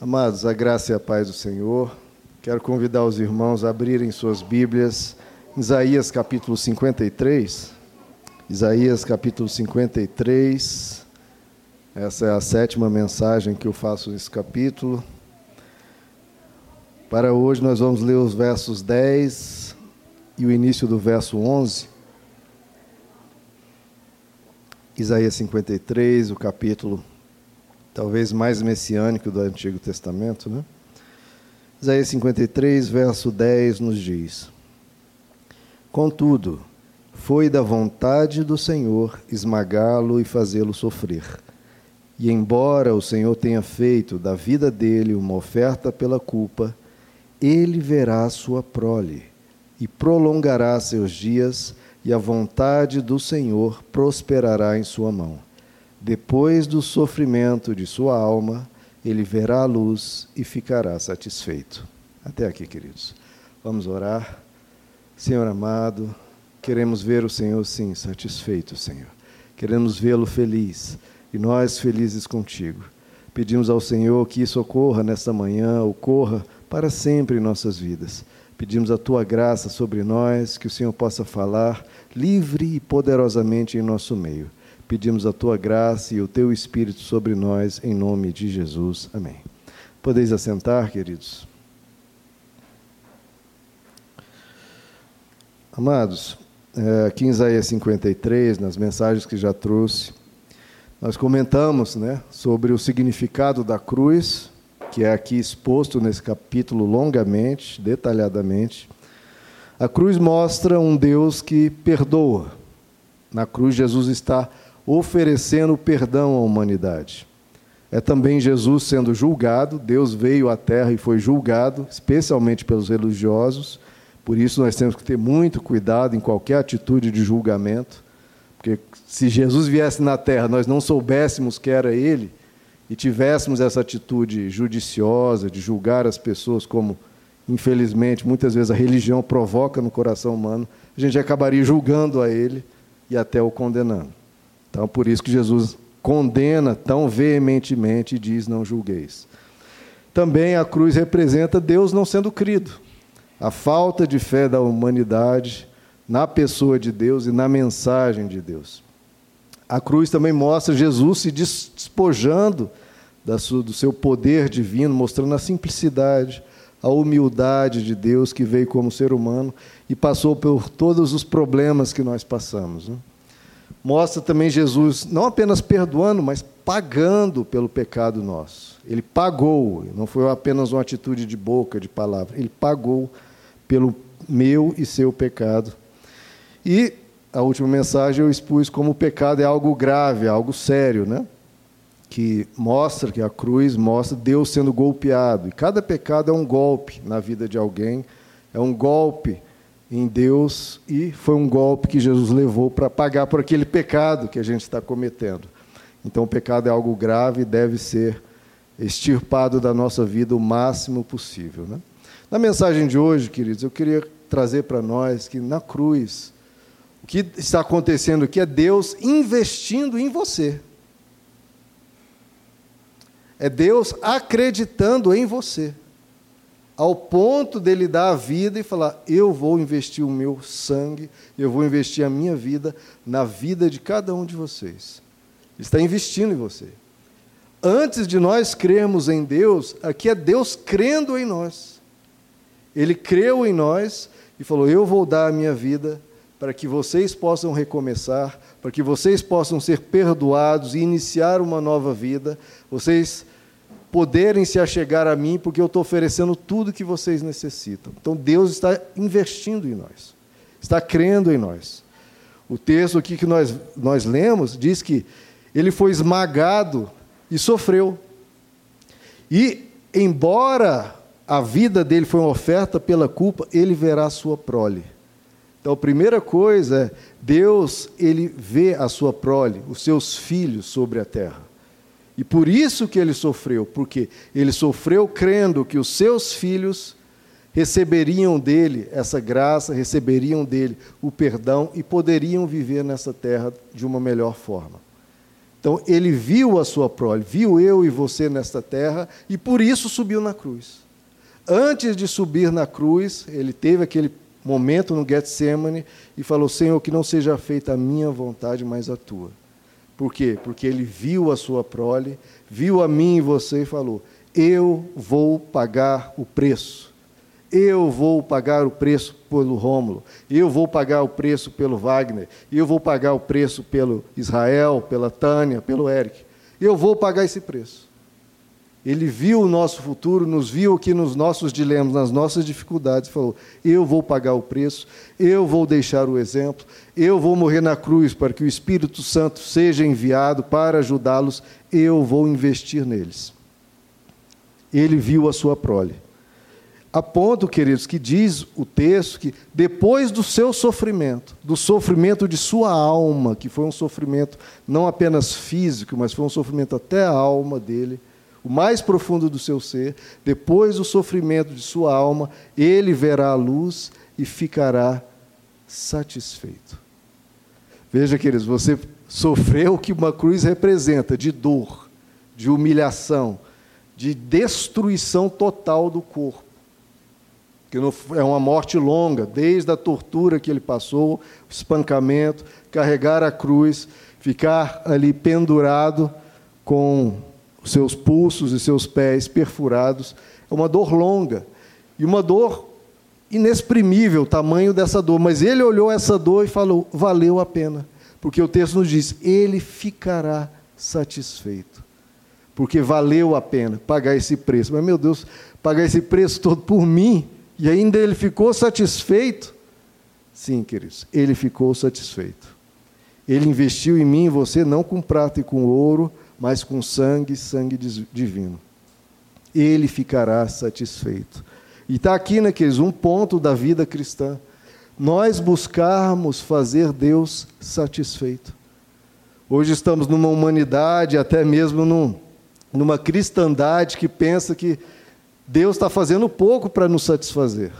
Amados, a graça e a paz do Senhor. Quero convidar os irmãos a abrirem suas Bíblias Isaías capítulo 53. Isaías capítulo 53. Essa é a sétima mensagem que eu faço nesse capítulo. Para hoje nós vamos ler os versos 10 e o início do verso 11. Isaías 53, o capítulo talvez mais messiânico do Antigo Testamento, né? Isaías 53, verso 10 nos diz: Contudo, foi da vontade do Senhor esmagá-lo e fazê-lo sofrer. E embora o Senhor tenha feito da vida dele uma oferta pela culpa, ele verá sua prole e prolongará seus dias, e a vontade do Senhor prosperará em sua mão. Depois do sofrimento de sua alma, ele verá a luz e ficará satisfeito. Até aqui, queridos. Vamos orar. Senhor amado, queremos ver o Senhor, sim, satisfeito, Senhor. Queremos vê-lo feliz e nós felizes contigo. Pedimos ao Senhor que isso ocorra nesta manhã, ocorra para sempre em nossas vidas. Pedimos a tua graça sobre nós, que o Senhor possa falar livre e poderosamente em nosso meio. Pedimos a tua graça e o teu Espírito sobre nós, em nome de Jesus. Amém. Podeis assentar, queridos. Amados, é, aqui em Isaías 53, nas mensagens que já trouxe, nós comentamos né, sobre o significado da cruz, que é aqui exposto nesse capítulo longamente, detalhadamente. A cruz mostra um Deus que perdoa. Na cruz, Jesus está oferecendo perdão à humanidade. É também Jesus sendo julgado, Deus veio à terra e foi julgado, especialmente pelos religiosos. Por isso nós temos que ter muito cuidado em qualquer atitude de julgamento, porque se Jesus viesse na terra, nós não soubéssemos que era ele e tivéssemos essa atitude judiciosa de julgar as pessoas como infelizmente muitas vezes a religião provoca no coração humano, a gente acabaria julgando a ele e até o condenando. Então, por isso que Jesus condena tão veementemente e diz: não julgueis. Também a cruz representa Deus não sendo crido, a falta de fé da humanidade na pessoa de Deus e na mensagem de Deus. A cruz também mostra Jesus se despojando do seu poder divino, mostrando a simplicidade, a humildade de Deus que veio como ser humano e passou por todos os problemas que nós passamos. Né? Mostra também Jesus não apenas perdoando, mas pagando pelo pecado nosso. Ele pagou, não foi apenas uma atitude de boca, de palavra, ele pagou pelo meu e seu pecado. E a última mensagem eu expus como o pecado é algo grave, algo sério, né? Que mostra que a cruz mostra Deus sendo golpeado. E cada pecado é um golpe na vida de alguém, é um golpe em Deus e foi um golpe que Jesus levou para pagar por aquele pecado que a gente está cometendo. Então, o pecado é algo grave e deve ser extirpado da nossa vida o máximo possível. Né? Na mensagem de hoje, queridos, eu queria trazer para nós que na cruz, o que está acontecendo aqui é Deus investindo em você. É Deus acreditando em você ao ponto dele dar a vida e falar: Eu vou investir o meu sangue, eu vou investir a minha vida na vida de cada um de vocês. Ele está investindo em você. Antes de nós crermos em Deus, aqui é Deus crendo em nós. Ele creu em nós e falou: Eu vou dar a minha vida para que vocês possam recomeçar, para que vocês possam ser perdoados e iniciar uma nova vida. Vocês poderem se achegar a mim, porque eu estou oferecendo tudo que vocês necessitam. Então Deus está investindo em nós, está crendo em nós. O texto aqui que nós, nós lemos diz que ele foi esmagado e sofreu. E, embora a vida dele foi uma oferta pela culpa, ele verá a sua prole. Então, a primeira coisa é, Deus, ele vê a sua prole, os seus filhos sobre a terra. E por isso que ele sofreu, porque ele sofreu crendo que os seus filhos receberiam dele essa graça, receberiam dele o perdão e poderiam viver nessa terra de uma melhor forma. Então, ele viu a sua prole, viu eu e você nesta terra, e por isso subiu na cruz. Antes de subir na cruz, ele teve aquele momento no Getsemane e falou: Senhor, que não seja feita a minha vontade, mas a tua. Por quê? Porque ele viu a sua prole, viu a mim e você e falou: Eu vou pagar o preço. Eu vou pagar o preço pelo Rômulo, eu vou pagar o preço pelo Wagner, eu vou pagar o preço pelo Israel, pela Tânia, pelo Eric. Eu vou pagar esse preço. Ele viu o nosso futuro, nos viu aqui nos nossos dilemas, nas nossas dificuldades, falou: Eu vou pagar o preço, eu vou deixar o exemplo, eu vou morrer na cruz para que o Espírito Santo seja enviado para ajudá-los, eu vou investir neles. Ele viu a sua prole. A ponto, queridos, que diz o texto que depois do seu sofrimento, do sofrimento de sua alma, que foi um sofrimento não apenas físico, mas foi um sofrimento até a alma dele, o mais profundo do seu ser, depois do sofrimento de sua alma, ele verá a luz e ficará satisfeito. Veja, queridos, você sofreu o que uma cruz representa de dor, de humilhação, de destruição total do corpo. Que é uma morte longa, desde a tortura que ele passou, o espancamento, carregar a cruz, ficar ali pendurado com seus pulsos e seus pés perfurados. É uma dor longa e uma dor inexprimível, o tamanho dessa dor. Mas ele olhou essa dor e falou: valeu a pena. Porque o texto nos diz: ele ficará satisfeito. Porque valeu a pena pagar esse preço. Mas, meu Deus, pagar esse preço todo por mim e ainda ele ficou satisfeito? Sim, queridos, ele ficou satisfeito. Ele investiu em mim e você não com prata e com ouro, mas com sangue, sangue divino. Ele ficará satisfeito. E está aqui, né, queridos, um ponto da vida cristã. Nós buscarmos fazer Deus satisfeito. Hoje estamos numa humanidade, até mesmo num, numa cristandade que pensa que Deus está fazendo pouco para nos satisfazer.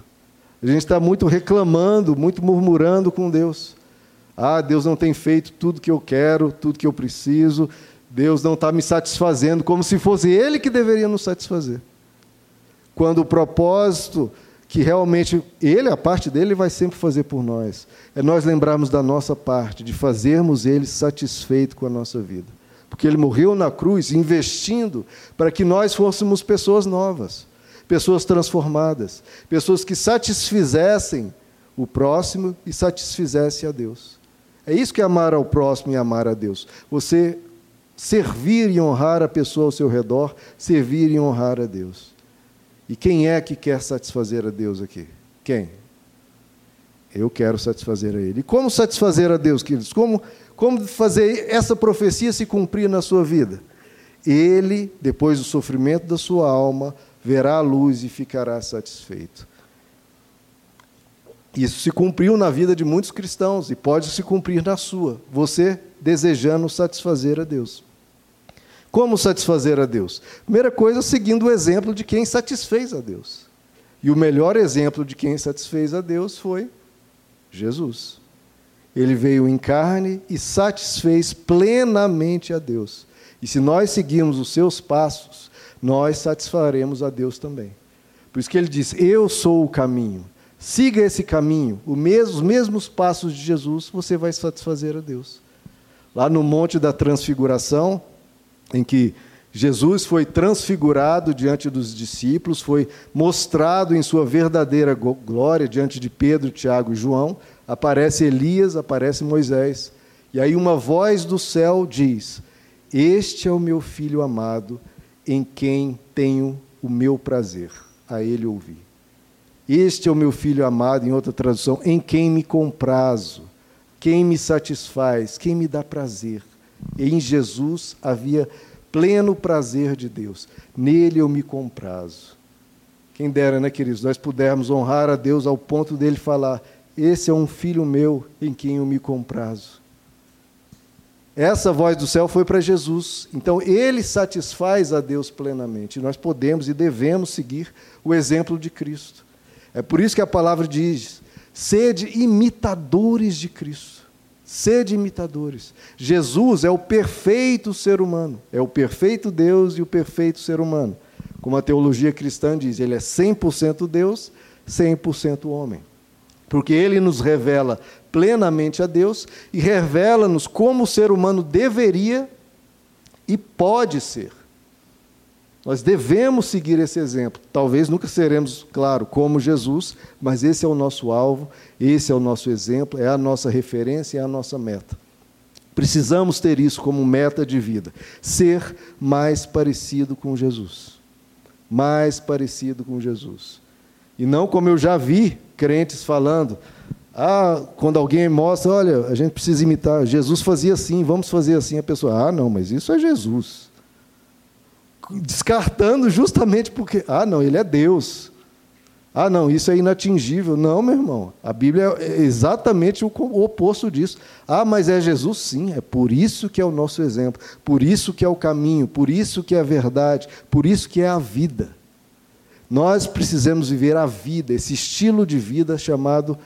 A gente está muito reclamando, muito murmurando com Deus. Ah, Deus não tem feito tudo que eu quero, tudo que eu preciso, Deus não está me satisfazendo, como se fosse Ele que deveria nos satisfazer. Quando o propósito que realmente Ele, a parte dele, vai sempre fazer por nós, é nós lembrarmos da nossa parte, de fazermos Ele satisfeito com a nossa vida. Porque Ele morreu na cruz, investindo para que nós fôssemos pessoas novas, pessoas transformadas, pessoas que satisfizessem o próximo e satisfizessem a Deus. É isso que é amar ao próximo e amar a Deus. Você servir e honrar a pessoa ao seu redor, servir e honrar a Deus. E quem é que quer satisfazer a Deus aqui? Quem? Eu quero satisfazer a Ele. E como satisfazer a Deus, queridos? Como, como fazer essa profecia se cumprir na sua vida? Ele, depois do sofrimento da sua alma, verá a luz e ficará satisfeito. Isso se cumpriu na vida de muitos cristãos e pode se cumprir na sua, você desejando satisfazer a Deus. Como satisfazer a Deus? Primeira coisa, seguindo o exemplo de quem satisfez a Deus. E o melhor exemplo de quem satisfez a Deus foi Jesus. Ele veio em carne e satisfez plenamente a Deus. E se nós seguirmos os seus passos, nós satisfaremos a Deus também. Por isso que ele diz: Eu sou o caminho. Siga esse caminho, os mesmos passos de Jesus, você vai satisfazer a Deus. Lá no Monte da Transfiguração, em que Jesus foi transfigurado diante dos discípulos, foi mostrado em sua verdadeira glória diante de Pedro, Tiago e João. Aparece Elias, aparece Moisés. E aí uma voz do céu diz: Este é o meu filho amado, em quem tenho o meu prazer. A ele ouvi. Este é o meu filho amado, em outra tradução, em quem me comprazo, quem me satisfaz, quem me dá prazer. Em Jesus havia pleno prazer de Deus. Nele eu me comprazo. Quem dera, né, queridos, nós pudermos honrar a Deus ao ponto dele falar: Esse é um filho meu em quem eu me comprazo. Essa voz do céu foi para Jesus. Então, ele satisfaz a Deus plenamente. Nós podemos e devemos seguir o exemplo de Cristo. É por isso que a palavra diz: sede imitadores de Cristo. Sede imitadores. Jesus é o perfeito ser humano, é o perfeito Deus e o perfeito ser humano. Como a teologia cristã diz, ele é 100% Deus, 100% homem. Porque ele nos revela plenamente a Deus e revela-nos como o ser humano deveria e pode ser. Nós devemos seguir esse exemplo. Talvez nunca seremos, claro, como Jesus, mas esse é o nosso alvo, esse é o nosso exemplo, é a nossa referência, é a nossa meta. Precisamos ter isso como meta de vida, ser mais parecido com Jesus. Mais parecido com Jesus. E não como eu já vi crentes falando, ah, quando alguém mostra, olha, a gente precisa imitar, Jesus fazia assim, vamos fazer assim, a pessoa, ah, não, mas isso é Jesus descartando justamente porque, ah, não, ele é Deus. Ah, não, isso é inatingível. Não, meu irmão. A Bíblia é exatamente o oposto disso. Ah, mas é Jesus? Sim, é por isso que é o nosso exemplo, por isso que é o caminho, por isso que é a verdade, por isso que é a vida. Nós precisamos viver a vida, esse estilo de vida chamado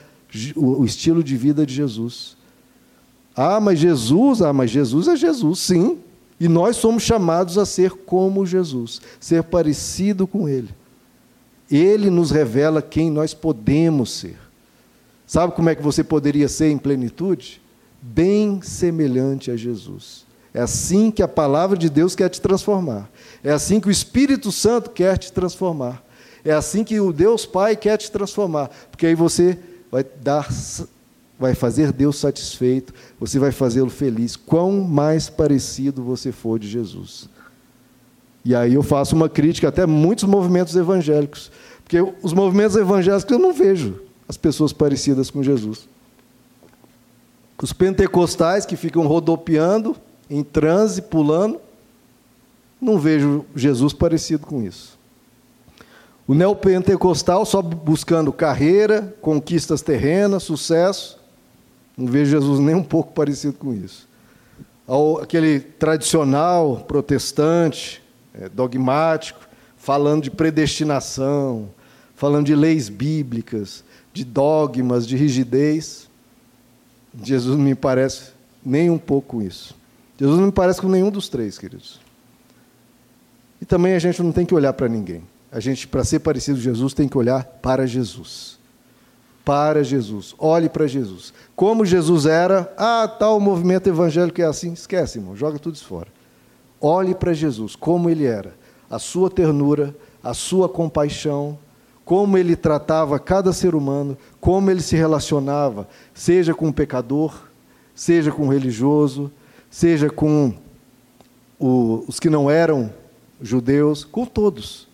o estilo de vida de Jesus. Ah, mas Jesus, ah, mas Jesus é Jesus, sim, e nós somos chamados a ser como Jesus, ser parecido com Ele. Ele nos revela quem nós podemos ser. Sabe como é que você poderia ser em plenitude? Bem semelhante a Jesus. É assim que a palavra de Deus quer te transformar. É assim que o Espírito Santo quer te transformar. É assim que o Deus Pai quer te transformar. Porque aí você vai dar vai fazer Deus satisfeito, você vai fazê-lo feliz. Quão mais parecido você for de Jesus. E aí eu faço uma crítica até muitos movimentos evangélicos, porque os movimentos evangélicos eu não vejo as pessoas parecidas com Jesus. Os pentecostais que ficam rodopiando, em transe, pulando, não vejo Jesus parecido com isso. O neopentecostal só buscando carreira, conquistas terrenas, sucesso, não vejo Jesus nem um pouco parecido com isso. Aquele tradicional protestante, é, dogmático, falando de predestinação, falando de leis bíblicas, de dogmas, de rigidez. Jesus não me parece nem um pouco com isso. Jesus não me parece com nenhum dos três, queridos. E também a gente não tem que olhar para ninguém. A gente, para ser parecido com Jesus, tem que olhar para Jesus para Jesus. Olhe para Jesus. Como Jesus era, ah, tal movimento evangélico é assim, esquece, irmão, joga tudo isso fora. Olhe para Jesus, como ele era, a sua ternura, a sua compaixão, como ele tratava cada ser humano, como ele se relacionava, seja com o pecador, seja com o religioso, seja com o, os que não eram judeus, com todos.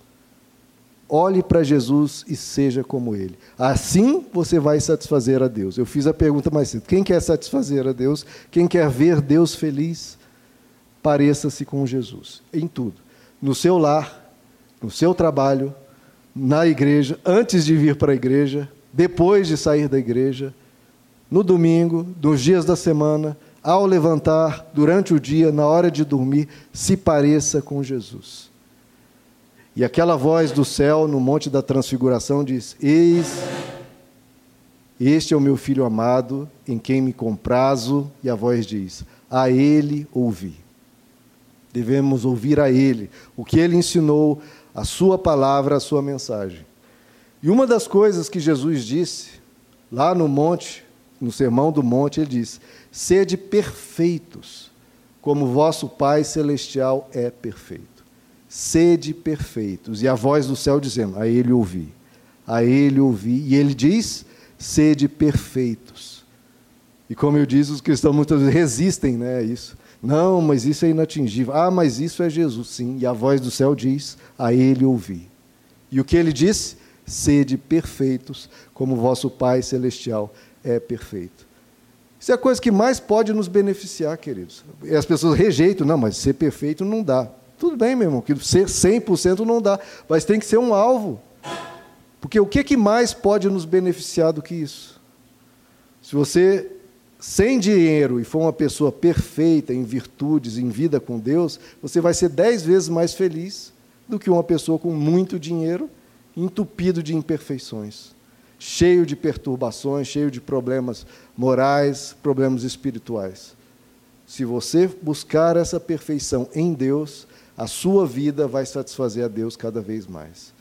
Olhe para Jesus e seja como Ele. Assim você vai satisfazer a Deus. Eu fiz a pergunta mais cedo: quem quer satisfazer a Deus? Quem quer ver Deus feliz? Pareça-se com Jesus, em tudo. No seu lar, no seu trabalho, na igreja, antes de vir para a igreja, depois de sair da igreja, no domingo, nos dias da semana, ao levantar, durante o dia, na hora de dormir, se pareça com Jesus. E aquela voz do céu no Monte da Transfiguração diz: Eis, este é o meu filho amado, em quem me comprazo. E a voz diz: A ele ouvi. Devemos ouvir a ele, o que ele ensinou, a sua palavra, a sua mensagem. E uma das coisas que Jesus disse, lá no monte, no Sermão do Monte, ele diz: Sede perfeitos, como vosso Pai Celestial é perfeito sede perfeitos. E a voz do céu dizendo: A ele ouvi, a ele ouvi. E ele diz: sede perfeitos. E como eu disse, os cristãos muitas vezes resistem né, a isso. Não, mas isso é inatingível. Ah, mas isso é Jesus, sim. E a voz do céu diz: A ele ouvi. E o que ele disse? Sede perfeitos, como vosso Pai Celestial é perfeito. Isso é a coisa que mais pode nos beneficiar, queridos. E as pessoas rejeitam, não, mas ser perfeito não dá. Tudo bem, meu irmão, que ser 100% não dá, mas tem que ser um alvo. Porque o que, que mais pode nos beneficiar do que isso? Se você, sem dinheiro, e for uma pessoa perfeita em virtudes, em vida com Deus, você vai ser dez vezes mais feliz do que uma pessoa com muito dinheiro, entupido de imperfeições. cheio de perturbações, cheio de problemas morais, problemas espirituais. Se você buscar essa perfeição em Deus, a sua vida vai satisfazer a Deus cada vez mais.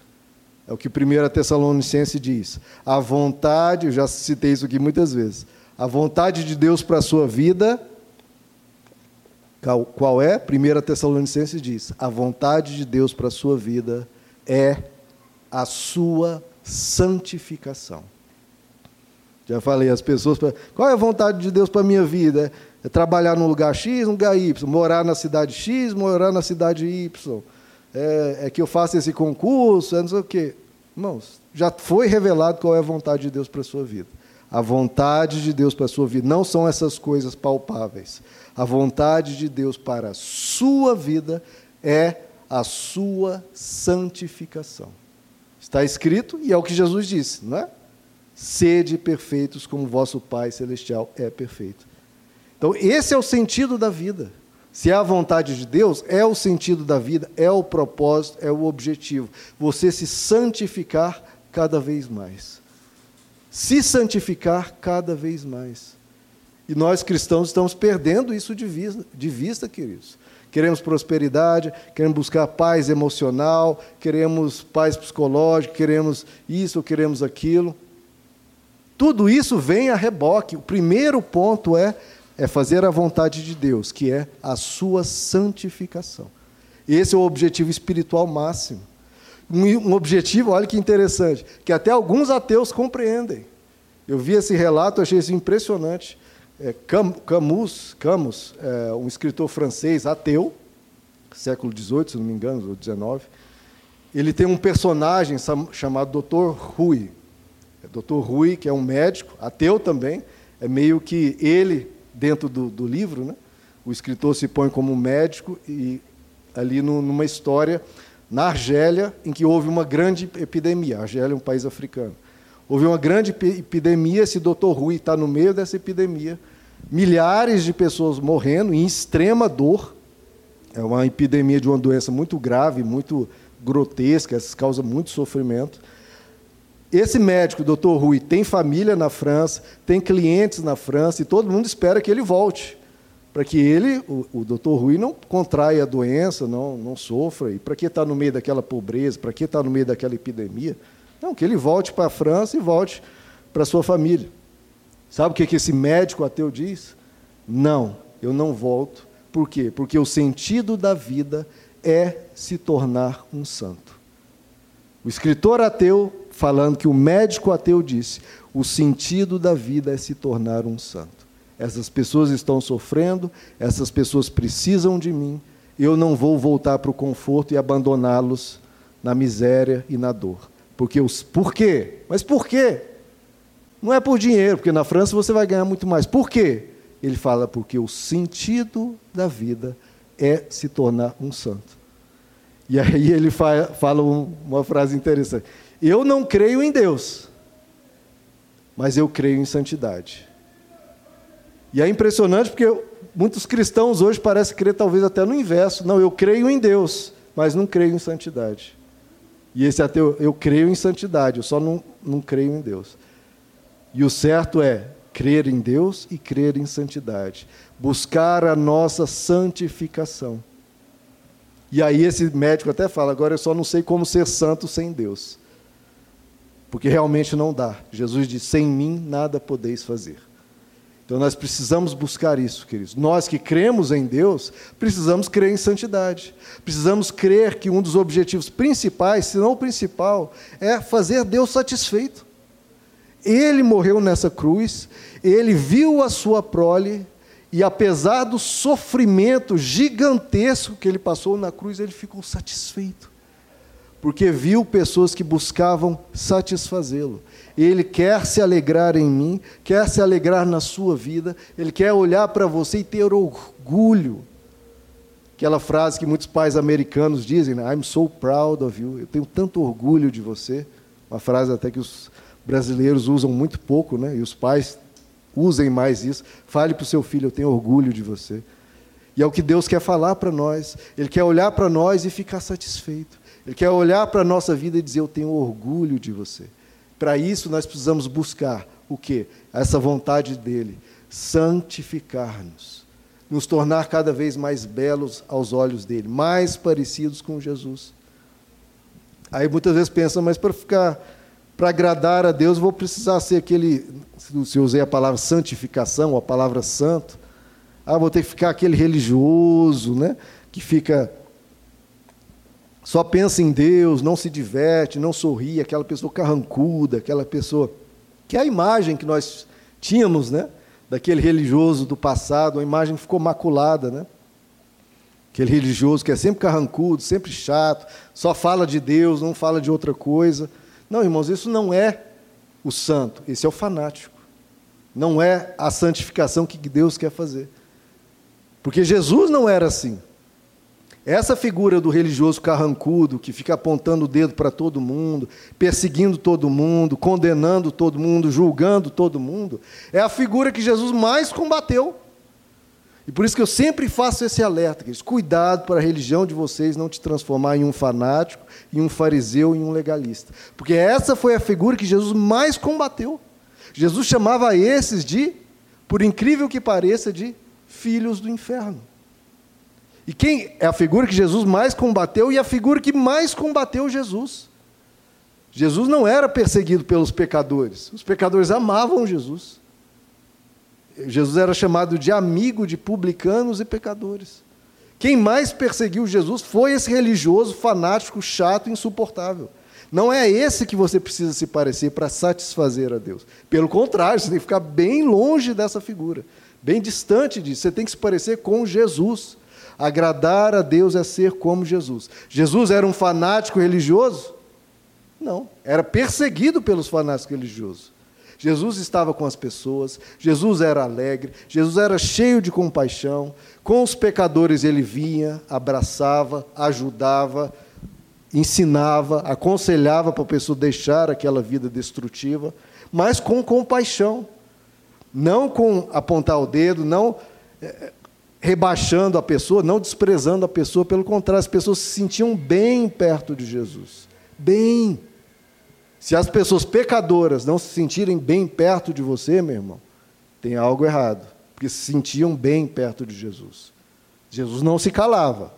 É o que 1 Tessalonicense diz. A vontade, eu já citei isso aqui muitas vezes, a vontade de Deus para a sua vida, qual é? 1 Tessalonicense diz: a vontade de Deus para a sua vida é a sua santificação. Já falei, as pessoas, qual é a vontade de Deus para a minha vida? É trabalhar num lugar X, num lugar Y, morar na cidade X, morar na cidade Y. É, é que eu faça esse concurso, é não sei o quê. Irmãos, já foi revelado qual é a vontade de Deus para a sua vida. A vontade de Deus para a sua vida não são essas coisas palpáveis. A vontade de Deus para a sua vida é a sua santificação. Está escrito e é o que Jesus disse, não é? Sede perfeitos como vosso Pai celestial é perfeito. Então, esse é o sentido da vida. Se é a vontade de Deus, é o sentido da vida, é o propósito, é o objetivo. Você se santificar cada vez mais. Se santificar cada vez mais. E nós cristãos estamos perdendo isso de vista, de vista queridos. Queremos prosperidade, queremos buscar paz emocional, queremos paz psicológica, queremos isso, queremos aquilo. Tudo isso vem a reboque. O primeiro ponto é, é fazer a vontade de Deus, que é a sua santificação. Esse é o objetivo espiritual máximo. Um, objetivo, olha que interessante, que até alguns ateus compreendem. Eu vi esse relato, achei isso impressionante. É, Camus, Camus é, um escritor francês ateu, século XVIII, se não me engano, ou XIX, ele tem um personagem chamado Dr. Rui. É Dr. Rui, que é um médico, ateu também, é meio que ele, dentro do, do livro, né? o escritor se põe como médico e ali no, numa história na Argélia, em que houve uma grande epidemia. A Argélia é um país africano. Houve uma grande epidemia, esse doutor Rui está no meio dessa epidemia, milhares de pessoas morrendo em extrema dor. É uma epidemia de uma doença muito grave, muito grotesca, causa muito sofrimento. Esse médico, doutor Rui, tem família na França, tem clientes na França, e todo mundo espera que ele volte, para que ele, o, o doutor Rui, não contraia a doença, não, não sofra. E para que estar tá no meio daquela pobreza, para que estar tá no meio daquela epidemia? Não, que ele volte para a França e volte para sua família. Sabe o que, que esse médico ateu diz? Não, eu não volto. Por quê? Porque o sentido da vida é se tornar um santo. O escritor ateu, falando que o médico ateu disse: o sentido da vida é se tornar um santo. Essas pessoas estão sofrendo, essas pessoas precisam de mim, eu não vou voltar para o conforto e abandoná-los na miséria e na dor. Porque os por quê? Mas por quê? Não é por dinheiro, porque na França você vai ganhar muito mais. Por quê? Ele fala porque o sentido da vida é se tornar um santo. E aí ele fala uma frase interessante. Eu não creio em Deus, mas eu creio em santidade. E é impressionante porque muitos cristãos hoje parecem crer talvez até no inverso. Não, eu creio em Deus, mas não creio em santidade. E esse ateu, eu creio em santidade, eu só não, não creio em Deus. E o certo é crer em Deus e crer em santidade. Buscar a nossa santificação. E aí esse médico até fala, agora eu só não sei como ser santo sem Deus. Porque realmente não dá. Jesus diz: sem mim nada podeis fazer. Então nós precisamos buscar isso, queridos. Nós que cremos em Deus, precisamos crer em santidade. Precisamos crer que um dos objetivos principais, se não o principal, é fazer Deus satisfeito. Ele morreu nessa cruz, ele viu a sua prole, e apesar do sofrimento gigantesco que ele passou na cruz, ele ficou satisfeito. Porque viu pessoas que buscavam satisfazê-lo. Ele quer se alegrar em mim, quer se alegrar na sua vida, ele quer olhar para você e ter orgulho. Aquela frase que muitos pais americanos dizem, né? I'm so proud of you. Eu tenho tanto orgulho de você. Uma frase até que os brasileiros usam muito pouco, né? E os pais usem mais isso. Fale para o seu filho, eu tenho orgulho de você. E é o que Deus quer falar para nós. Ele quer olhar para nós e ficar satisfeito. Ele quer olhar para a nossa vida e dizer: Eu tenho orgulho de você. Para isso nós precisamos buscar o quê? Essa vontade dele, santificar-nos, nos tornar cada vez mais belos aos olhos dele, mais parecidos com Jesus. Aí muitas vezes pensam, mas para ficar para agradar a Deus, vou precisar ser aquele, se eu usei a palavra santificação, a palavra santo, ah, vou ter que ficar aquele religioso, né, que fica só pensa em Deus, não se diverte, não sorri, aquela pessoa carrancuda, aquela pessoa. Que é a imagem que nós tínhamos, né? Daquele religioso do passado, a imagem ficou maculada, né? Aquele religioso que é sempre carrancudo, sempre chato, só fala de Deus, não fala de outra coisa. Não, irmãos, isso não é o santo, esse é o fanático. Não é a santificação que Deus quer fazer. Porque Jesus não era assim. Essa figura do religioso carrancudo, que fica apontando o dedo para todo mundo, perseguindo todo mundo, condenando todo mundo, julgando todo mundo, é a figura que Jesus mais combateu. E por isso que eu sempre faço esse alerta, queridos, cuidado para a religião de vocês não te transformar em um fanático, em um fariseu, em um legalista. Porque essa foi a figura que Jesus mais combateu. Jesus chamava esses de, por incrível que pareça, de filhos do inferno. E quem é a figura que Jesus mais combateu e a figura que mais combateu Jesus? Jesus não era perseguido pelos pecadores. Os pecadores amavam Jesus. Jesus era chamado de amigo de publicanos e pecadores. Quem mais perseguiu Jesus foi esse religioso, fanático, chato, insuportável. Não é esse que você precisa se parecer para satisfazer a Deus. Pelo contrário, você tem que ficar bem longe dessa figura, bem distante disso. Você tem que se parecer com Jesus. Agradar a Deus é ser como Jesus. Jesus era um fanático religioso? Não, era perseguido pelos fanáticos religiosos. Jesus estava com as pessoas, Jesus era alegre, Jesus era cheio de compaixão, com os pecadores ele vinha, abraçava, ajudava, ensinava, aconselhava para a pessoa deixar aquela vida destrutiva, mas com compaixão, não com apontar o dedo, não eh, rebaixando a pessoa, não desprezando a pessoa, pelo contrário, as pessoas se sentiam bem perto de Jesus. Bem. Se as pessoas pecadoras não se sentirem bem perto de você, meu irmão, tem algo errado, porque se sentiam bem perto de Jesus. Jesus não se calava,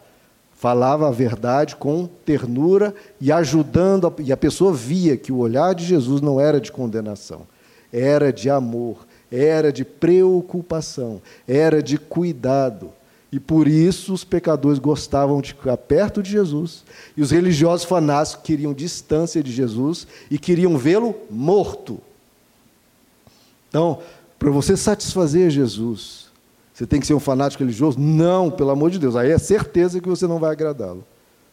falava a verdade com ternura e ajudando, a, e a pessoa via que o olhar de Jesus não era de condenação, era de amor, era de preocupação, era de cuidado. E por isso os pecadores gostavam de ficar perto de Jesus, e os religiosos fanáticos queriam distância de Jesus e queriam vê-lo morto. Então, para você satisfazer Jesus, você tem que ser um fanático religioso? Não, pelo amor de Deus, aí é certeza que você não vai agradá-lo.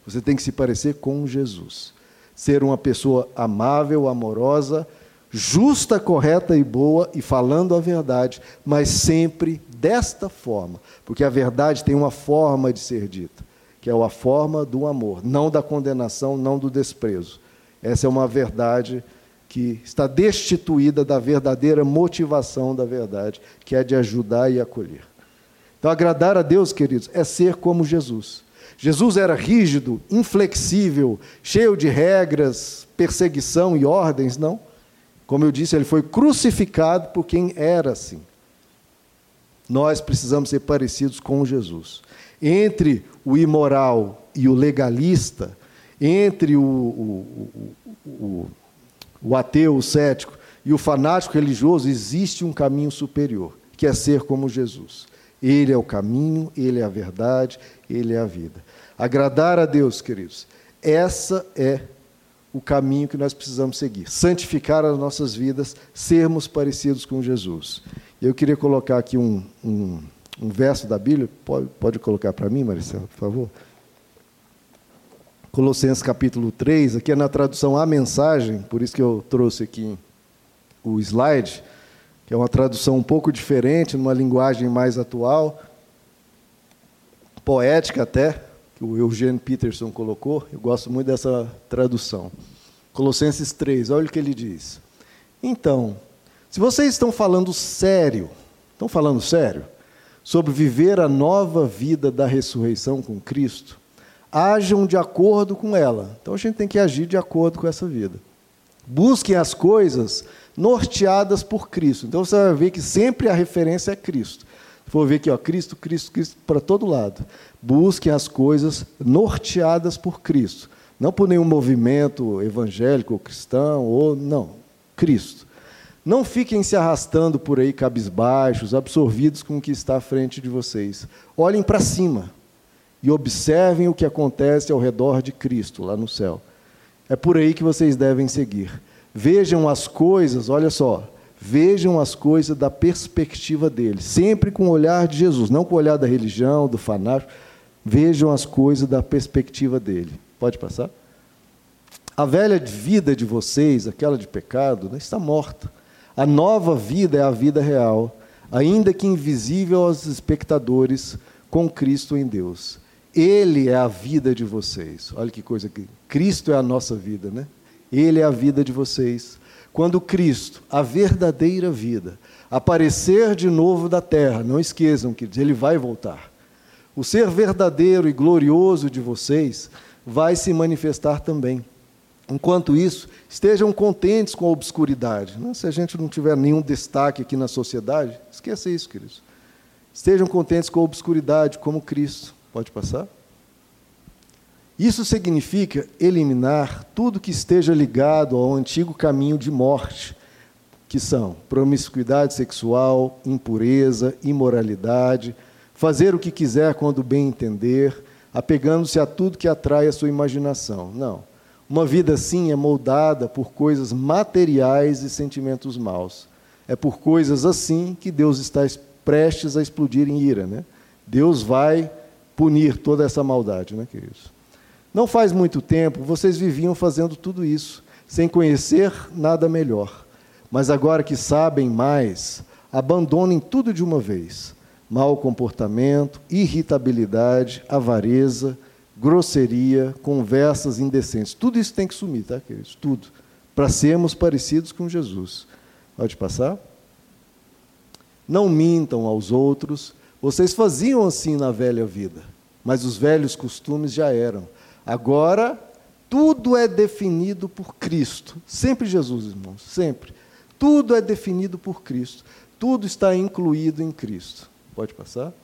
Você tem que se parecer com Jesus. Ser uma pessoa amável, amorosa, justa, correta e boa e falando a verdade, mas sempre desta forma, porque a verdade tem uma forma de ser dita, que é a forma do amor, não da condenação, não do desprezo. Essa é uma verdade que está destituída da verdadeira motivação da verdade, que é de ajudar e acolher. Então, agradar a Deus, queridos, é ser como Jesus. Jesus era rígido, inflexível, cheio de regras, perseguição e ordens, não. Como eu disse, ele foi crucificado por quem era assim. Nós precisamos ser parecidos com Jesus. Entre o imoral e o legalista, entre o, o, o, o ateu, o cético e o fanático religioso, existe um caminho superior, que é ser como Jesus. Ele é o caminho, ele é a verdade, ele é a vida. Agradar a Deus, queridos, essa é o caminho que nós precisamos seguir. Santificar as nossas vidas, sermos parecidos com Jesus. Eu queria colocar aqui um, um, um verso da Bíblia, pode, pode colocar para mim, Maricela, por favor? Colossenses capítulo 3, aqui é na tradução A Mensagem, por isso que eu trouxe aqui o slide, que é uma tradução um pouco diferente, numa linguagem mais atual, poética até, que o Eugênio Peterson colocou, eu gosto muito dessa tradução. Colossenses 3, olha o que ele diz. Então, se vocês estão falando sério, estão falando sério, sobre viver a nova vida da ressurreição com Cristo, ajam de acordo com ela. Então a gente tem que agir de acordo com essa vida. Busquem as coisas norteadas por Cristo. Então você vai ver que sempre a referência é Cristo. For ver aqui, ó, Cristo, Cristo, Cristo, para todo lado. Busquem as coisas norteadas por Cristo. Não por nenhum movimento evangélico ou cristão, ou não. Cristo. Não fiquem se arrastando por aí cabisbaixos, absorvidos com o que está à frente de vocês. Olhem para cima e observem o que acontece ao redor de Cristo, lá no céu. É por aí que vocês devem seguir. Vejam as coisas, olha só, vejam as coisas da perspectiva dele, sempre com o olhar de Jesus, não com o olhar da religião, do fanático. Vejam as coisas da perspectiva dele. Pode passar? A velha vida de vocês, aquela de pecado, né, está morta. A nova vida é a vida real, ainda que invisível aos espectadores, com Cristo em Deus. Ele é a vida de vocês. Olha que coisa que Cristo é a nossa vida, né? Ele é a vida de vocês. Quando Cristo, a verdadeira vida, aparecer de novo da terra, não esqueçam que ele vai voltar. O ser verdadeiro e glorioso de vocês vai se manifestar também. Enquanto isso, estejam contentes com a obscuridade. Né? Se a gente não tiver nenhum destaque aqui na sociedade, esqueça isso, queridos. Estejam contentes com a obscuridade, como Cristo. Pode passar? Isso significa eliminar tudo que esteja ligado ao antigo caminho de morte, que são promiscuidade sexual, impureza, imoralidade, fazer o que quiser quando bem entender, apegando-se a tudo que atrai a sua imaginação. Não. Uma vida assim é moldada por coisas materiais e sentimentos maus. É por coisas assim que Deus está prestes a explodir em ira. Né? Deus vai punir toda essa maldade, né, queridos? Não faz muito tempo vocês viviam fazendo tudo isso, sem conhecer nada melhor. Mas agora que sabem mais, abandonem tudo de uma vez: mau comportamento, irritabilidade, avareza, grosseria, conversas indecentes. Tudo isso tem que sumir, tá, queridos? Tudo. Para sermos parecidos com Jesus. Pode passar? Não mintam aos outros. Vocês faziam assim na velha vida, mas os velhos costumes já eram. Agora, tudo é definido por Cristo. Sempre Jesus, irmãos, sempre. Tudo é definido por Cristo. Tudo está incluído em Cristo. Pode passar?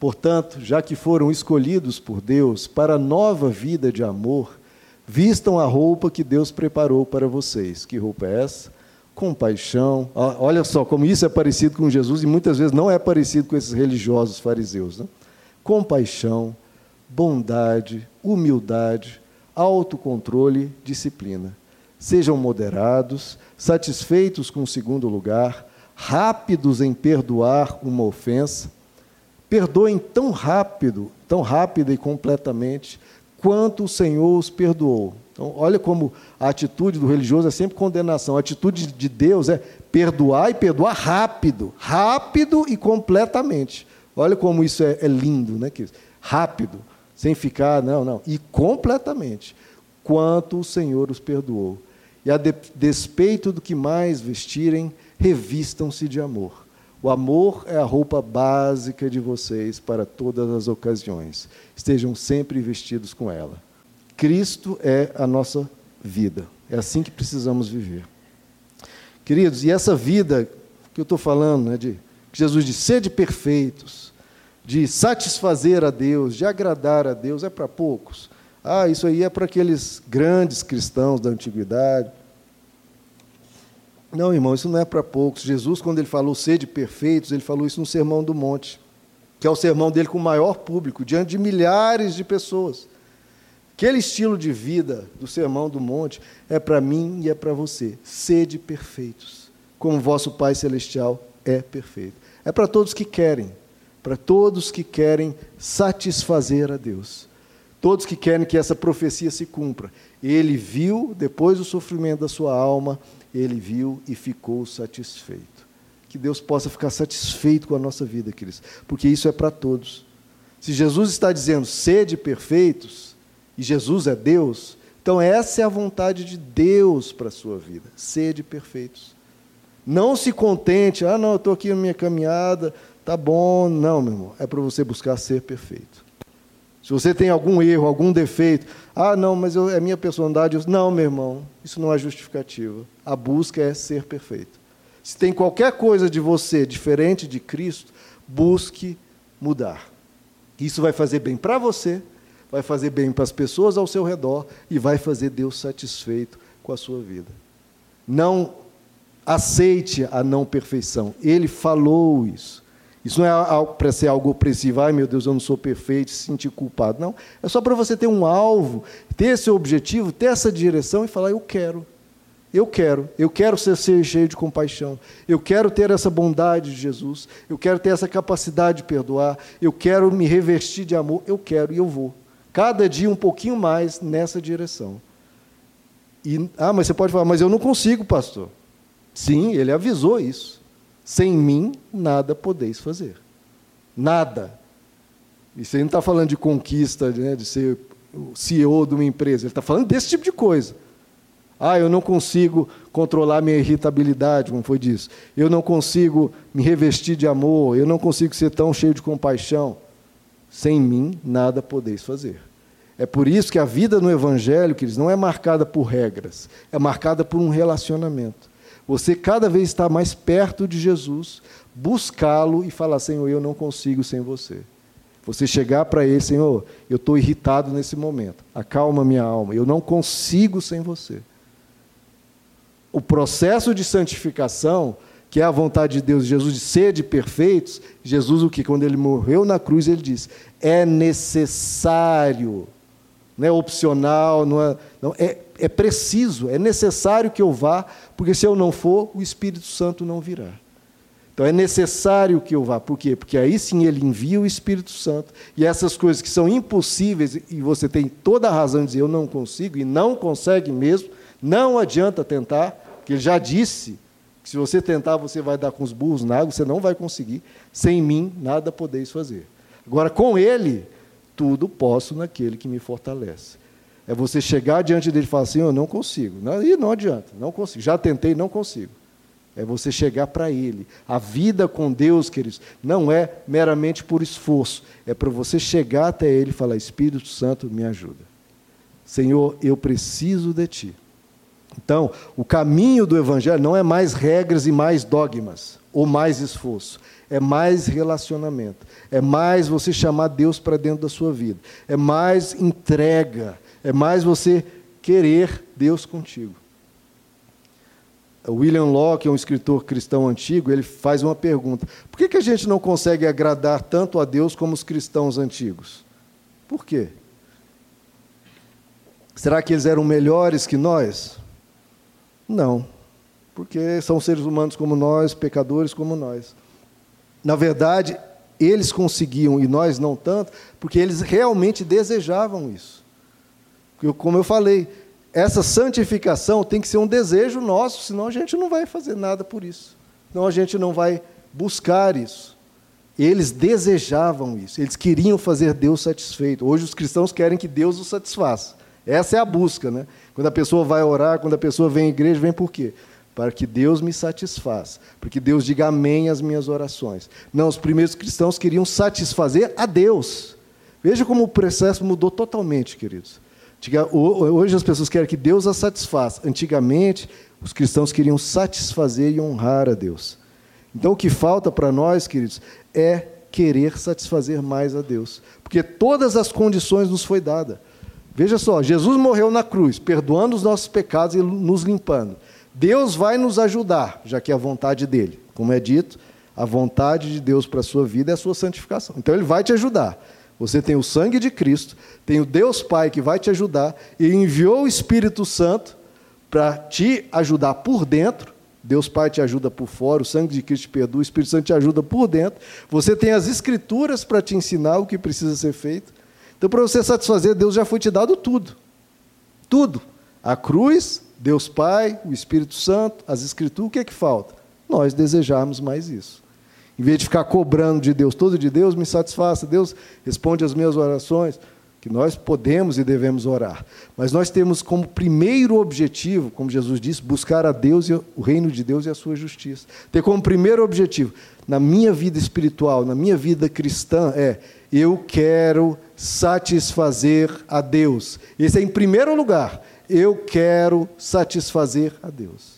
Portanto, já que foram escolhidos por Deus para a nova vida de amor, vistam a roupa que Deus preparou para vocês. Que roupa é essa? Compaixão. Olha só como isso é parecido com Jesus e muitas vezes não é parecido com esses religiosos fariseus. Né? Compaixão, bondade, humildade, autocontrole, disciplina. Sejam moderados, satisfeitos com o segundo lugar, rápidos em perdoar uma ofensa. Perdoem tão rápido, tão rápida e completamente, quanto o Senhor os perdoou. Então, olha como a atitude do religioso é sempre condenação. A atitude de Deus é perdoar e perdoar rápido, rápido e completamente. Olha como isso é, é lindo, né? Rápido sem ficar, não, não, e completamente, quanto o Senhor os perdoou. E a de, despeito do que mais vestirem, revistam-se de amor. O amor é a roupa básica de vocês para todas as ocasiões. Estejam sempre vestidos com ela. Cristo é a nossa vida. É assim que precisamos viver. Queridos, e essa vida que eu estou falando, né, de Jesus disse, sede perfeitos, de satisfazer a Deus, de agradar a Deus, é para poucos. Ah, isso aí é para aqueles grandes cristãos da antiguidade. Não, irmão, isso não é para poucos. Jesus, quando ele falou sede perfeitos, ele falou isso no Sermão do Monte, que é o sermão dele com o maior público, diante de milhares de pessoas. Aquele estilo de vida do Sermão do Monte é para mim e é para você. Sede perfeitos, como vosso Pai Celestial é perfeito. É para todos que querem, para todos que querem satisfazer a Deus, todos que querem que essa profecia se cumpra. Ele viu, depois do sofrimento da sua alma, ele viu e ficou satisfeito. Que Deus possa ficar satisfeito com a nossa vida, queridos, porque isso é para todos. Se Jesus está dizendo sede perfeitos, e Jesus é Deus, então essa é a vontade de Deus para a sua vida, sede perfeitos. Não se contente, ah, não, eu estou aqui na minha caminhada, Tá bom, não, meu irmão. É para você buscar ser perfeito. Se você tem algum erro, algum defeito, ah, não, mas eu, é minha personalidade. Eu, não, meu irmão, isso não é justificativa. A busca é ser perfeito. Se tem qualquer coisa de você diferente de Cristo, busque mudar. Isso vai fazer bem para você, vai fazer bem para as pessoas ao seu redor e vai fazer Deus satisfeito com a sua vida. Não aceite a não perfeição. Ele falou isso. Isso não é para ser algo opressivo, ai meu Deus, eu não sou perfeito, se sentir culpado. Não. É só para você ter um alvo, ter esse objetivo, ter essa direção e falar: eu quero. Eu quero, eu quero ser, ser cheio de compaixão, eu quero ter essa bondade de Jesus, eu quero ter essa capacidade de perdoar, eu quero me revestir de amor, eu quero e eu vou. Cada dia um pouquinho mais nessa direção. E, ah, mas você pode falar, mas eu não consigo, pastor. Sim, ele avisou isso. Sem mim, nada podeis fazer. Nada. E você não está falando de conquista, né, de ser o CEO de uma empresa, ele está falando desse tipo de coisa. Ah, eu não consigo controlar minha irritabilidade, como foi disso. Eu não consigo me revestir de amor, eu não consigo ser tão cheio de compaixão. Sem mim, nada podeis fazer. É por isso que a vida no Evangelho, queridos, não é marcada por regras, é marcada por um relacionamento. Você cada vez está mais perto de Jesus, buscá-lo e falar: Senhor, eu não consigo sem você. Você chegar para ele, Senhor, eu estou irritado nesse momento, acalma minha alma, eu não consigo sem você. O processo de santificação, que é a vontade de Deus, Jesus, de ser de perfeitos, Jesus, o que? Quando ele morreu na cruz, ele disse: é necessário não é opcional, não é, não, é, é preciso, é necessário que eu vá, porque se eu não for, o Espírito Santo não virá. Então é necessário que eu vá. Por quê? Porque aí sim ele envia o Espírito Santo. E essas coisas que são impossíveis, e você tem toda a razão de dizer eu não consigo, e não consegue mesmo, não adianta tentar, porque ele já disse que se você tentar, você vai dar com os burros na água, você não vai conseguir. Sem mim, nada podeis fazer. Agora, com ele, tudo posso naquele que me fortalece. É você chegar diante dele e falar assim: Eu não consigo. Não, e não adianta, não consigo. Já tentei, não consigo. É você chegar para Ele. A vida com Deus, queridos, não é meramente por esforço. É para você chegar até Ele e falar: Espírito Santo, me ajuda. Senhor, eu preciso de Ti. Então, o caminho do Evangelho não é mais regras e mais dogmas, ou mais esforço é mais relacionamento, é mais você chamar Deus para dentro da sua vida, é mais entrega, é mais você querer Deus contigo. William Locke, um escritor cristão antigo, ele faz uma pergunta: por que, que a gente não consegue agradar tanto a Deus como os cristãos antigos? Por quê? Será que eles eram melhores que nós? Não, porque são seres humanos como nós, pecadores como nós. Na verdade, eles conseguiam e nós não tanto, porque eles realmente desejavam isso. Como eu falei, essa santificação tem que ser um desejo nosso, senão a gente não vai fazer nada por isso. Senão a gente não vai buscar isso. Eles desejavam isso, eles queriam fazer Deus satisfeito. Hoje os cristãos querem que Deus os satisfaça. Essa é a busca, né? Quando a pessoa vai orar, quando a pessoa vem à igreja, vem por quê? para que Deus me satisfaça, porque Deus diga amém às minhas orações. Não, os primeiros cristãos queriam satisfazer a Deus. Veja como o processo mudou totalmente, queridos. Hoje as pessoas querem que Deus as satisfaça. Antigamente, os cristãos queriam satisfazer e honrar a Deus. Então, o que falta para nós, queridos, é querer satisfazer mais a Deus, porque todas as condições nos foi dada. Veja só, Jesus morreu na cruz, perdoando os nossos pecados e nos limpando. Deus vai nos ajudar, já que é a vontade dele. Como é dito, a vontade de Deus para a sua vida é a sua santificação. Então ele vai te ajudar. Você tem o sangue de Cristo, tem o Deus Pai que vai te ajudar e enviou o Espírito Santo para te ajudar por dentro. Deus Pai te ajuda por fora, o sangue de Cristo te perdoa, o Espírito Santo te ajuda por dentro. Você tem as Escrituras para te ensinar o que precisa ser feito. Então, para você satisfazer, Deus já foi te dado tudo. Tudo. A cruz, Deus Pai, o Espírito Santo, as Escrituras, o que é que falta? Nós desejarmos mais isso. Em vez de ficar cobrando de Deus, todo de Deus me satisfaça, Deus responde as minhas orações, que nós podemos e devemos orar. Mas nós temos como primeiro objetivo, como Jesus disse, buscar a Deus e o reino de Deus e a sua justiça. Ter como primeiro objetivo, na minha vida espiritual, na minha vida cristã, é Eu quero satisfazer a Deus. Esse é em primeiro lugar. Eu quero satisfazer a Deus.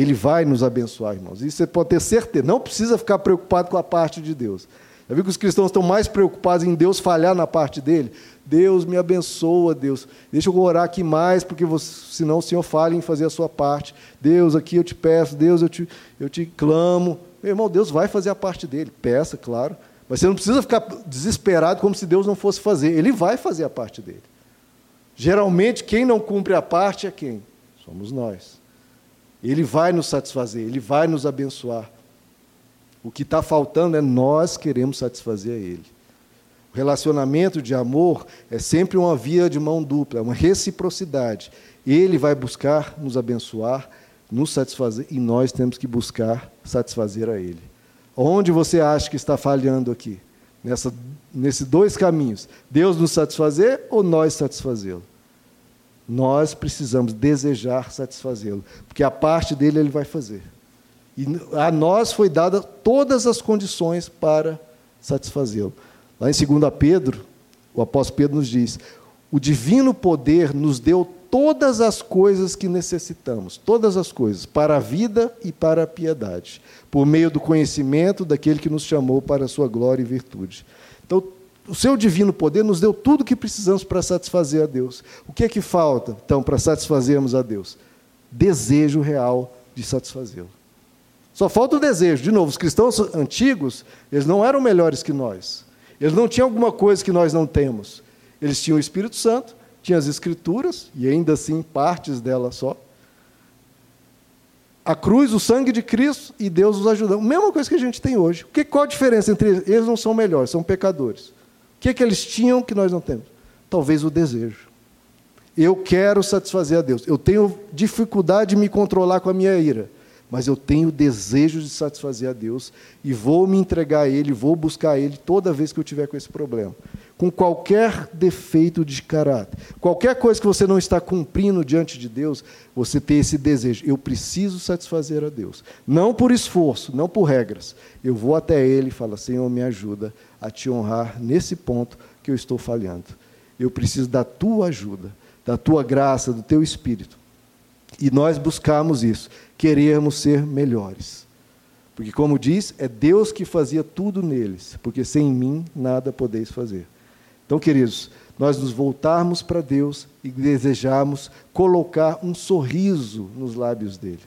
Ele vai nos abençoar, irmãos. Isso você pode ter certeza. Não precisa ficar preocupado com a parte de Deus. Já viu que os cristãos estão mais preocupados em Deus falhar na parte dele? Deus me abençoa, Deus. Deixa eu orar aqui mais, porque você, senão o Senhor falha em fazer a sua parte. Deus, aqui eu te peço, Deus, eu te, eu te clamo. Meu irmão, Deus vai fazer a parte dele. Peça, claro. Mas você não precisa ficar desesperado como se Deus não fosse fazer. Ele vai fazer a parte dele. Geralmente, quem não cumpre a parte é quem? Somos nós. Ele vai nos satisfazer, ele vai nos abençoar. O que está faltando é nós queremos satisfazer a ele. O relacionamento de amor é sempre uma via de mão dupla, uma reciprocidade. Ele vai buscar nos abençoar, nos satisfazer, e nós temos que buscar satisfazer a ele. Onde você acha que está falhando aqui? Nessa, nesses dois caminhos. Deus nos satisfazer ou nós satisfazê-lo? Nós precisamos desejar satisfazê-lo, porque a parte dele ele vai fazer. E a nós foi dada todas as condições para satisfazê-lo. Lá em 2 Pedro, o apóstolo Pedro nos diz: o divino poder nos deu todas as coisas que necessitamos, todas as coisas, para a vida e para a piedade, por meio do conhecimento daquele que nos chamou para a sua glória e virtude. Então, o seu divino poder nos deu tudo o que precisamos para satisfazer a Deus. O que é que falta, então, para satisfazermos a Deus? Desejo real de satisfazê-lo. Só falta o desejo. De novo, os cristãos antigos, eles não eram melhores que nós. Eles não tinham alguma coisa que nós não temos. Eles tinham o Espírito Santo, tinham as Escrituras, e ainda assim partes delas só. A cruz, o sangue de Cristo e Deus os ajudando. Mesma coisa que a gente tem hoje. Que, qual a diferença entre eles? Eles não são melhores, são pecadores. O que, é que eles tinham que nós não temos? Talvez o desejo. Eu quero satisfazer a Deus. Eu tenho dificuldade de me controlar com a minha ira, mas eu tenho desejo de satisfazer a Deus e vou me entregar a Ele, vou buscar a Ele toda vez que eu tiver com esse problema. Com qualquer defeito de caráter, qualquer coisa que você não está cumprindo diante de Deus, você tem esse desejo. Eu preciso satisfazer a Deus. Não por esforço, não por regras. Eu vou até Ele e falo: Senhor, me ajuda a te honrar nesse ponto que eu estou falhando. Eu preciso da tua ajuda, da tua graça, do teu espírito. E nós buscamos isso, queremos ser melhores. Porque, como diz, é Deus que fazia tudo neles, porque sem mim nada podeis fazer. Então, queridos, nós nos voltarmos para Deus e desejarmos colocar um sorriso nos lábios dele.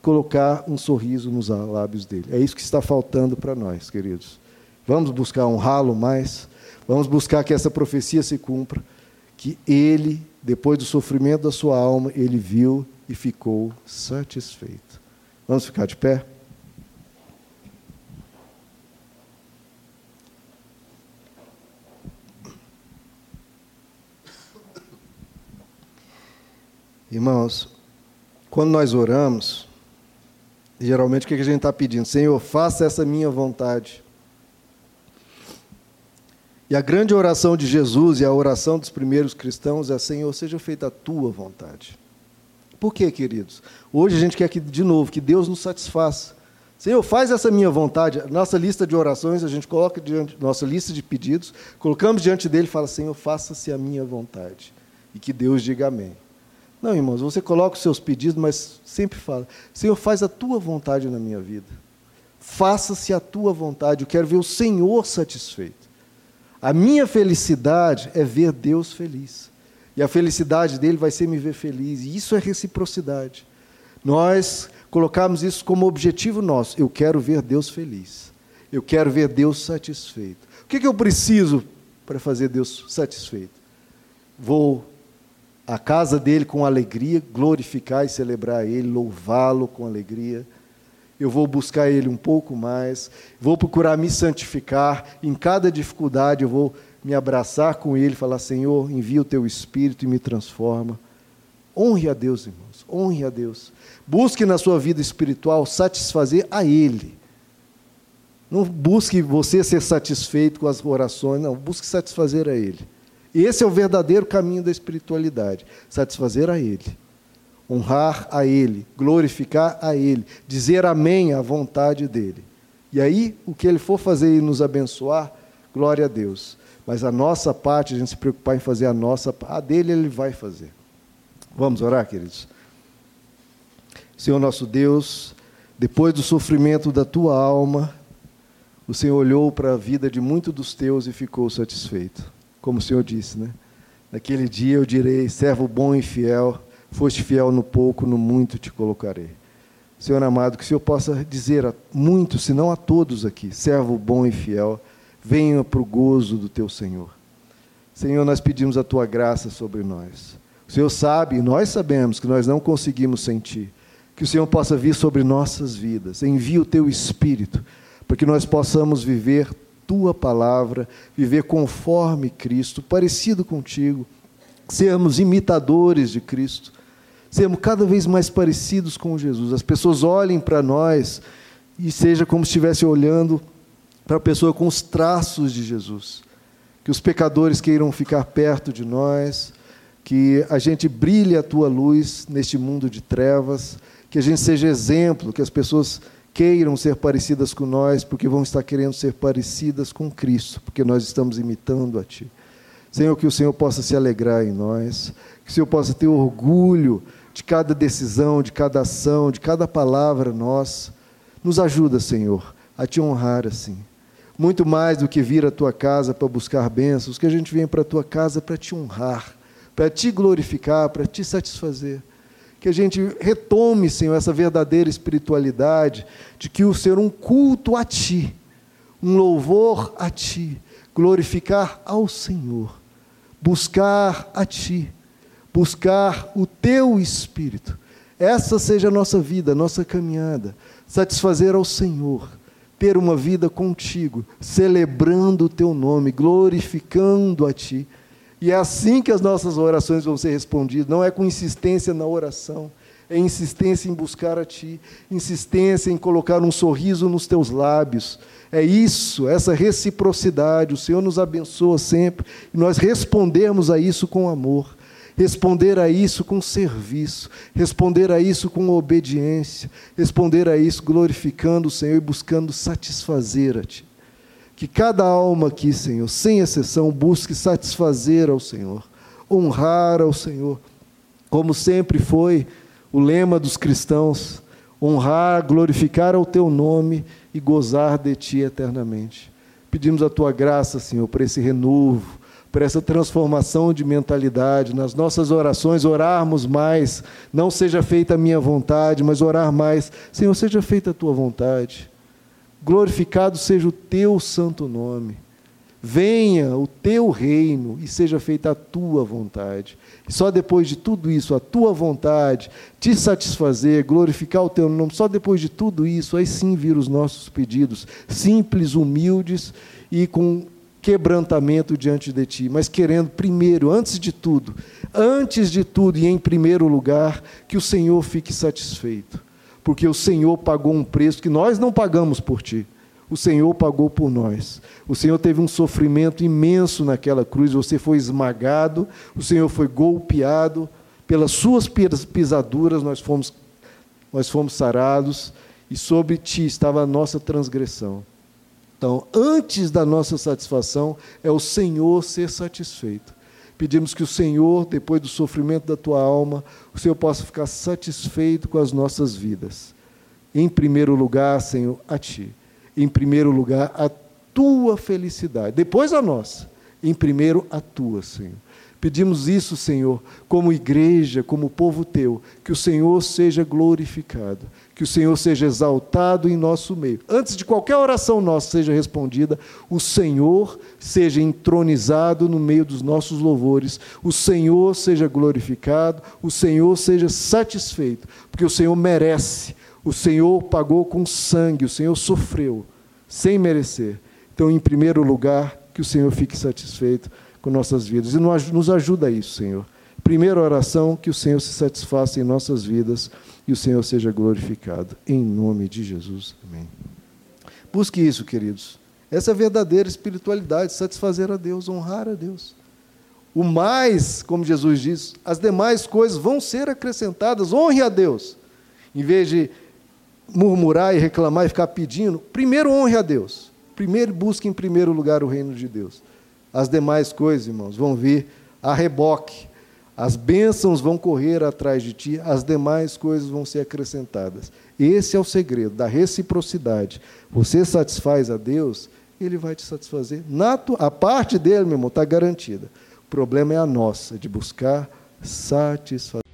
Colocar um sorriso nos lábios dele. É isso que está faltando para nós, queridos. Vamos buscar honrá-lo mais. Vamos buscar que essa profecia se cumpra. Que ele, depois do sofrimento da sua alma, ele viu e ficou satisfeito. Vamos ficar de pé? Irmãos, quando nós oramos, geralmente o que a gente está pedindo? Senhor, faça essa minha vontade. E a grande oração de Jesus e a oração dos primeiros cristãos é: Senhor, seja feita a tua vontade. Por quê, queridos? Hoje a gente quer que, de novo, que Deus nos satisfaça. Senhor, faz essa minha vontade. Nossa lista de orações, a gente coloca diante, nossa lista de pedidos, colocamos diante dele e fala: Senhor, faça-se a minha vontade. E que Deus diga amém. Não, irmãos, você coloca os seus pedidos, mas sempre fala: Senhor, faz a tua vontade na minha vida. Faça-se a tua vontade. Eu quero ver o Senhor satisfeito. A minha felicidade é ver Deus feliz. E a felicidade dele vai ser me ver feliz. E isso é reciprocidade. Nós colocamos isso como objetivo nosso. Eu quero ver Deus feliz. Eu quero ver Deus satisfeito. O que, que eu preciso para fazer Deus satisfeito? Vou à casa dele com alegria, glorificar e celebrar Ele, louvá-lo com alegria eu vou buscar Ele um pouco mais, vou procurar me santificar, em cada dificuldade eu vou me abraçar com Ele, falar: Senhor, envia o Teu Espírito e me transforma. Honre a Deus, irmãos, honre a Deus. Busque na sua vida espiritual satisfazer a Ele. Não busque você ser satisfeito com as orações, não, busque satisfazer a Ele. Esse é o verdadeiro caminho da espiritualidade, satisfazer a Ele honrar a Ele, glorificar a Ele, dizer amém à vontade dEle. E aí, o que Ele for fazer e nos abençoar, glória a Deus. Mas a nossa parte, a gente se preocupar em fazer a nossa, a dele Ele vai fazer. Vamos orar, queridos? Senhor nosso Deus, depois do sofrimento da tua alma, o Senhor olhou para a vida de muitos dos teus e ficou satisfeito. Como o Senhor disse, né? Naquele dia eu direi: servo bom e fiel, foste fiel no pouco, no muito te colocarei. Senhor amado, que o Senhor possa dizer a muitos, se não a todos aqui, servo bom e fiel, venha para o gozo do teu Senhor. Senhor, nós pedimos a tua graça sobre nós. O Senhor sabe, nós sabemos que nós não conseguimos sentir. Que o Senhor possa vir sobre nossas vidas. Envia o teu Espírito, para que nós possamos viver tua palavra, viver conforme Cristo, parecido contigo, sermos imitadores de Cristo, sermos cada vez mais parecidos com Jesus. As pessoas olhem para nós e seja como se estivesse olhando para a pessoa com os traços de Jesus. Que os pecadores queiram ficar perto de nós, que a gente brilhe a tua luz neste mundo de trevas, que a gente seja exemplo, que as pessoas queiram ser parecidas com nós, porque vão estar querendo ser parecidas com Cristo, porque nós estamos imitando a Ti. Senhor, que o Senhor possa se alegrar em nós, que o Senhor possa ter orgulho de cada decisão, de cada ação, de cada palavra nossa. Nos ajuda, Senhor, a Te honrar assim. Muito mais do que vir à Tua casa para buscar bênçãos, que a gente vem para a Tua casa para Te honrar, para Te glorificar, para Te satisfazer que a gente retome, Senhor, essa verdadeira espiritualidade, de que o ser um culto a Ti, um louvor a Ti, glorificar ao Senhor, buscar a Ti, buscar o Teu Espírito. Essa seja a nossa vida, a nossa caminhada, satisfazer ao Senhor, ter uma vida contigo, celebrando o Teu nome, glorificando a Ti e é assim que as nossas orações vão ser respondidas. Não é com insistência na oração, é insistência em buscar a Ti, insistência em colocar um sorriso nos teus lábios. É isso, essa reciprocidade. O Senhor nos abençoa sempre e nós respondemos a isso com amor, responder a isso com serviço, responder a isso com obediência, responder a isso glorificando o Senhor e buscando satisfazer a Ti. Que cada alma aqui, Senhor, sem exceção, busque satisfazer ao Senhor, honrar ao Senhor, como sempre foi o lema dos cristãos: honrar, glorificar ao teu nome e gozar de ti eternamente. Pedimos a tua graça, Senhor, para esse renovo, para essa transformação de mentalidade, nas nossas orações, orarmos mais, não seja feita a minha vontade, mas orar mais, Senhor, seja feita a tua vontade glorificado seja o teu santo nome. Venha o teu reino e seja feita a tua vontade. E só depois de tudo isso, a tua vontade, te satisfazer, glorificar o teu nome, só depois de tudo isso, aí sim vir os nossos pedidos, simples, humildes e com quebrantamento diante de ti, mas querendo primeiro, antes de tudo, antes de tudo e em primeiro lugar, que o Senhor fique satisfeito porque o Senhor pagou um preço que nós não pagamos por ti. O Senhor pagou por nós. O Senhor teve um sofrimento imenso naquela cruz. Você foi esmagado, o Senhor foi golpeado. Pelas suas pisaduras nós fomos, nós fomos sarados, e sobre ti estava a nossa transgressão. Então, antes da nossa satisfação, é o Senhor ser satisfeito. Pedimos que o Senhor, depois do sofrimento da tua alma, o Senhor possa ficar satisfeito com as nossas vidas. Em primeiro lugar, Senhor, a Ti. Em primeiro lugar, a tua felicidade. Depois a nossa. Em primeiro, a tua, Senhor. Pedimos isso, Senhor, como igreja, como povo teu, que o Senhor seja glorificado, que o Senhor seja exaltado em nosso meio. Antes de qualquer oração nossa seja respondida, o Senhor seja entronizado no meio dos nossos louvores, o Senhor seja glorificado, o Senhor seja satisfeito, porque o Senhor merece, o Senhor pagou com sangue, o Senhor sofreu, sem merecer. Então, em primeiro lugar, que o Senhor fique satisfeito com nossas vidas. E nos ajuda a isso, Senhor. Primeira oração, que o Senhor se satisfaça em nossas vidas e o Senhor seja glorificado. Em nome de Jesus. Amém. Busque isso, queridos. Essa é a verdadeira espiritualidade, satisfazer a Deus, honrar a Deus. O mais, como Jesus diz, as demais coisas vão ser acrescentadas, honre a Deus. Em vez de murmurar e reclamar e ficar pedindo, primeiro honre a Deus. Primeiro busque em primeiro lugar o reino de Deus. As demais coisas, irmãos, vão vir a reboque. As bênçãos vão correr atrás de ti, as demais coisas vão ser acrescentadas. Esse é o segredo da reciprocidade. Você satisfaz a Deus, Ele vai te satisfazer. A parte dele, meu irmão, está garantida. O problema é a nossa, de buscar satisfação.